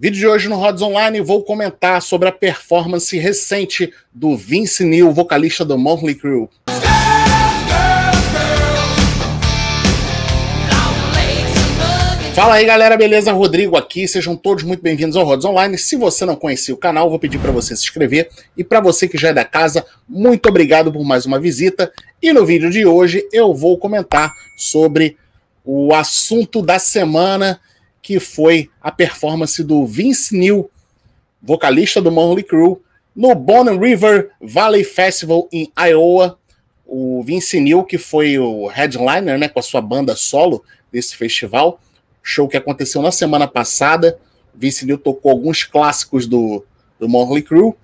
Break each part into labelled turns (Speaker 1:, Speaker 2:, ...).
Speaker 1: Vídeo de hoje no Rods Online vou comentar sobre a performance recente do Vince Neil, vocalista do Motley Crue. Fala aí galera, beleza? Rodrigo aqui, sejam todos muito bem-vindos ao Rods Online. Se você não conhecia o canal, vou pedir para você se inscrever. E para você que já é da casa, muito obrigado por mais uma visita. E no vídeo de hoje eu vou comentar sobre o assunto da semana, que foi a performance do Vince Neil, vocalista do Motley Crue, no Bonne River Valley Festival em Iowa. O Vince Neil, que foi o headliner né, com a sua banda solo desse festival, show que aconteceu na semana passada. Vince Neil tocou alguns clássicos do, do Crue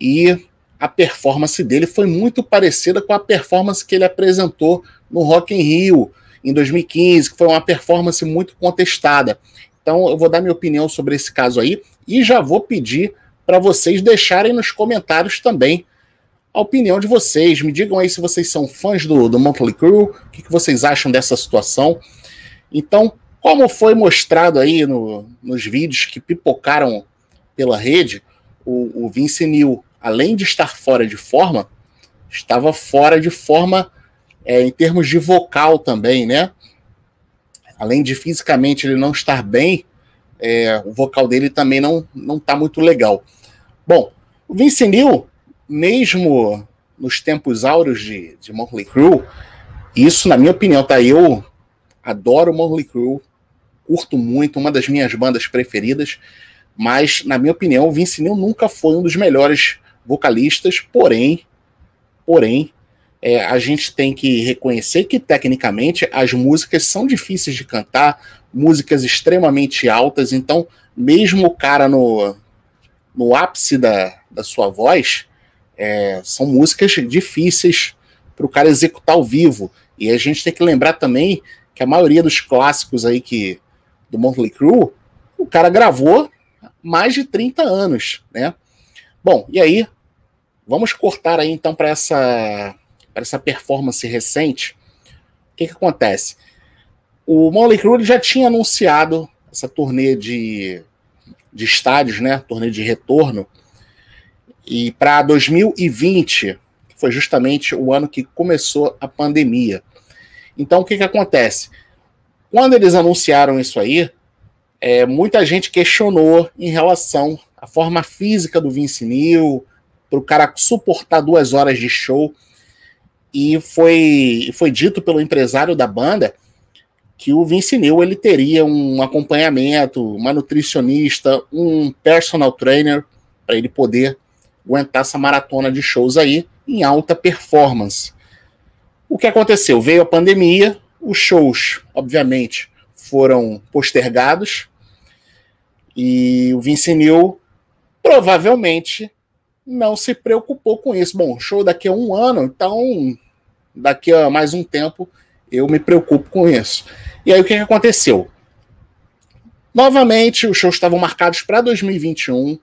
Speaker 1: e a performance dele foi muito parecida com a performance que ele apresentou no Rock in Rio em 2015, que foi uma performance muito contestada. Então eu vou dar minha opinião sobre esse caso aí e já vou pedir para vocês deixarem nos comentários também a opinião de vocês. Me digam aí se vocês são fãs do, do Motley Crue, o que, que vocês acham dessa situação. Então, como foi mostrado aí no, nos vídeos que pipocaram pela rede, o, o Vince Neil, além de estar fora de forma, estava fora de forma é, em termos de vocal também, né? Além de fisicamente ele não estar bem, é, o vocal dele também não não está muito legal. Bom, o Vince Neil, mesmo nos tempos áureos de, de Motley Crue, isso, na minha opinião, tá? Eu adoro Motley Crue, curto muito, uma das minhas bandas preferidas, mas, na minha opinião, o Vince Neil nunca foi um dos melhores vocalistas, porém, porém, é, a gente tem que reconhecer que, tecnicamente, as músicas são difíceis de cantar, músicas extremamente altas, então, mesmo o cara no, no ápice da, da sua voz, é, são músicas difíceis para o cara executar ao vivo. E a gente tem que lembrar também que a maioria dos clássicos aí que do Motley Crue, o cara gravou mais de 30 anos, né? Bom, e aí vamos cortar aí então para essa para essa performance recente. O que que acontece? O Motley Crue já tinha anunciado essa turnê de, de estádios, né? Turnê de retorno. E para 2020, que foi justamente o ano que começou a pandemia. Então, o que, que acontece? Quando eles anunciaram isso aí, é, muita gente questionou em relação à forma física do Vince Neil, para o cara suportar duas horas de show. E foi, foi dito pelo empresário da banda que o Vince Neil ele teria um acompanhamento, uma nutricionista, um personal trainer para ele poder aguentar essa maratona de shows aí em alta performance. O que aconteceu? Veio a pandemia, os shows, obviamente, foram postergados e o Vince Neil provavelmente não se preocupou com isso. Bom, show daqui a um ano, então daqui a mais um tempo eu me preocupo com isso. E aí o que, aconteceu? Novamente, os shows estavam marcados para 2021.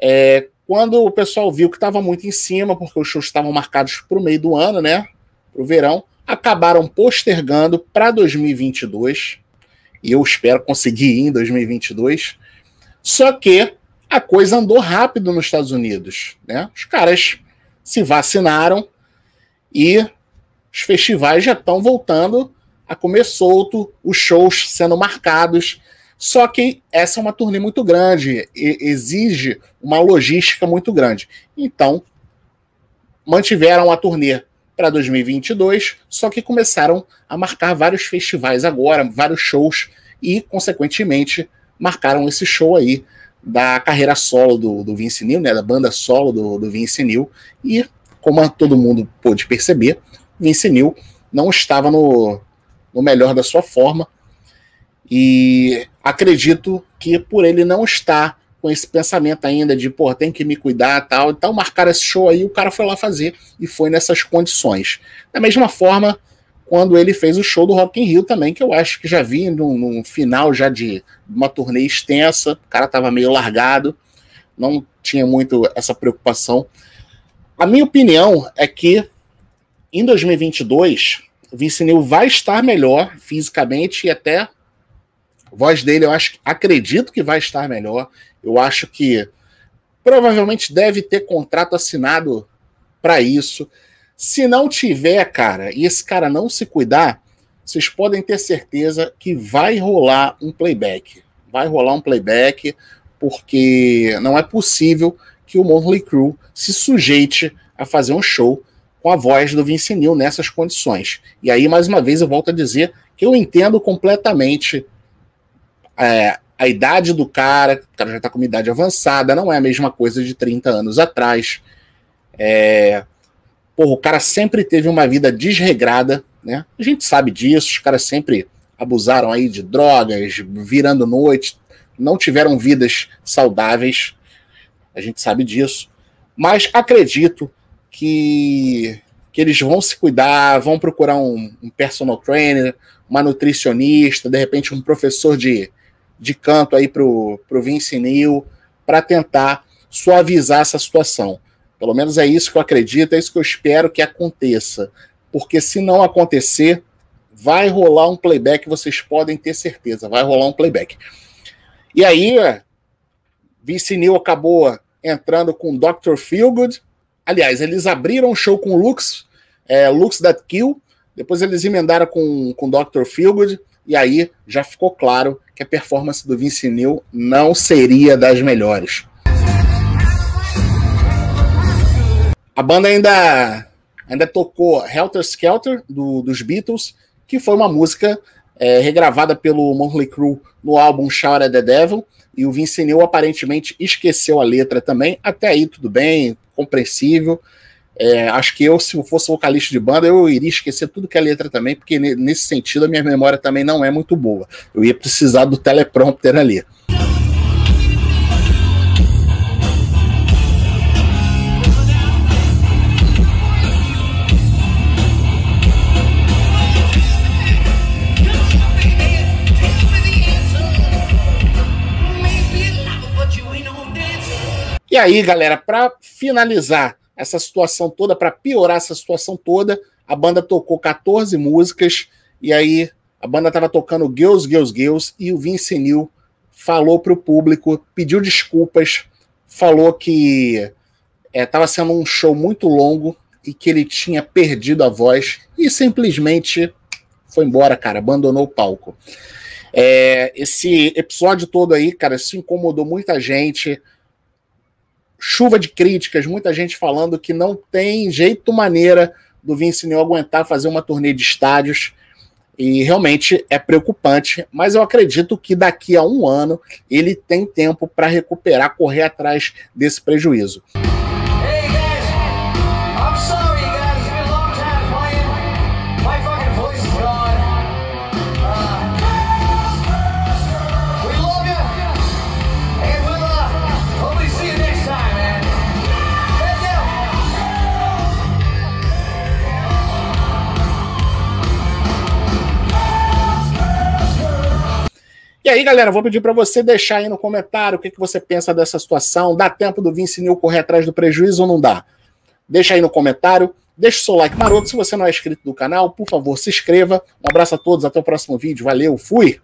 Speaker 1: É, quando o pessoal viu que estava muito em cima, porque os shows estavam marcados para o meio do ano, né? Para o verão, acabaram postergando para 2022. E eu espero conseguir ir em 2022. Só que a coisa andou rápido nos Estados Unidos. Né? Os caras se vacinaram e os festivais já estão voltando a comer solto, os shows sendo marcados. Só que essa é uma turnê muito grande, exige uma logística muito grande. Então, mantiveram a turnê para 2022, só que começaram a marcar vários festivais agora, vários shows, e, consequentemente, marcaram esse show aí da carreira solo do, do Vince Neil, né, da banda solo do, do Vince Neil, e, como todo mundo pôde perceber, Vince Neil não estava no, no melhor da sua forma, e acredito que por ele não estar com esse pensamento ainda de, pô, tem que me cuidar tal. Então marcaram esse show aí, o cara foi lá fazer e foi nessas condições. Da mesma forma, quando ele fez o show do Rock in Rio também, que eu acho que já vi no, final já de uma turnê extensa, o cara tava meio largado, não tinha muito essa preocupação. A minha opinião é que em 2022 o Vince Neil vai estar melhor fisicamente e até A voz dele, eu acho, acredito que vai estar melhor. Eu acho que provavelmente deve ter contrato assinado para isso. Se não tiver, cara, e esse cara não se cuidar, vocês podem ter certeza que vai rolar um playback. Vai rolar um playback, porque não é possível que o Motley Crue se sujeite a fazer um show com a voz do Vince Neil nessas condições. E aí, mais uma vez, eu volto a dizer que eu entendo completamente é, a idade do cara, o cara já está com uma idade avançada, não é a mesma coisa de 30 anos atrás. É, porra, o cara sempre teve uma vida desregrada, né? A gente sabe disso, os caras sempre abusaram aí de drogas, virando noite, não tiveram vidas saudáveis, a gente sabe disso. Mas acredito que, que eles vão se cuidar, vão procurar um, um personal trainer, uma nutricionista, de repente um professor de, de canto aí pro, pro Vince Neil, para tentar suavizar essa situação. Pelo menos é isso que eu acredito, é isso que eu espero que aconteça. Porque se não acontecer, vai rolar um playback, vocês podem ter certeza, vai rolar um playback. E aí, Vince Neil acabou entrando com Dr. Feelgood. Aliás, eles abriram o show com Lux, é, Lux That Kill, depois eles emendaram com, com Dr. Feelgood, e aí já ficou claro que a performance do Vince Neil não seria das melhores. A banda ainda, ainda tocou Helter Skelter, do, dos Beatles, que foi uma música é, regravada pelo Motley Crue no álbum Shout at the Devil, e o Vince Neil aparentemente esqueceu a letra também. Até aí tudo bem, compreensível. É, acho que eu, se eu fosse vocalista de banda, eu iria esquecer tudo que é letra também, porque nesse sentido a minha memória também não é muito boa. Eu ia precisar do teleprompter ali. E aí, galera, para finalizar essa situação toda, para piorar essa situação toda, a banda tocou 14 músicas e aí a banda estava tocando Girls, Girls, Girls e o Vince Neil falou para o público, pediu desculpas, falou que estava é, sendo um show muito longo e que ele tinha perdido a voz e simplesmente foi embora, cara, abandonou o palco. É, esse episódio todo aí, cara, se incomodou muita gente chuva de críticas, muita gente falando que não tem jeito maneira do Vince Neil aguentar fazer uma turnê de estádios. E realmente é preocupante, mas eu acredito que daqui a um ano ele tem tempo para recuperar, correr atrás desse prejuízo. Galera, vou pedir para você deixar aí no comentário o que, que você pensa dessa situação. Dá tempo do Vince correr atrás do prejuízo ou não dá? Deixa aí no comentário. Deixa o seu like maroto. Se você não é inscrito no canal, por favor, se inscreva. Um abraço a todos. Até o próximo vídeo. Valeu. Fui!